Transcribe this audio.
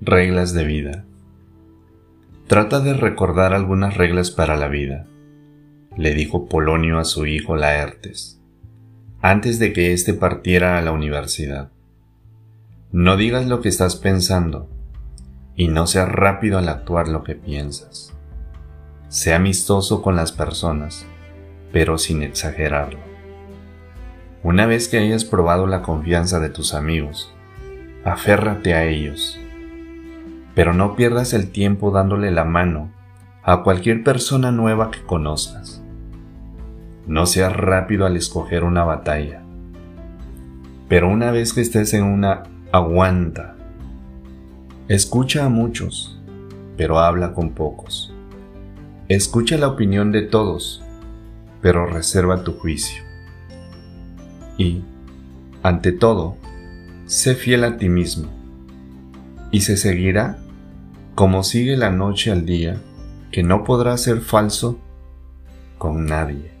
Reglas de vida. Trata de recordar algunas reglas para la vida, le dijo Polonio a su hijo Laertes, antes de que éste partiera a la universidad. No digas lo que estás pensando, y no seas rápido al actuar lo que piensas. Sea amistoso con las personas, pero sin exagerarlo. Una vez que hayas probado la confianza de tus amigos, aférrate a ellos pero no pierdas el tiempo dándole la mano a cualquier persona nueva que conozcas. No seas rápido al escoger una batalla, pero una vez que estés en una, aguanta. Escucha a muchos, pero habla con pocos. Escucha la opinión de todos, pero reserva tu juicio. Y, ante todo, sé fiel a ti mismo, y se seguirá como sigue la noche al día, que no podrá ser falso con nadie.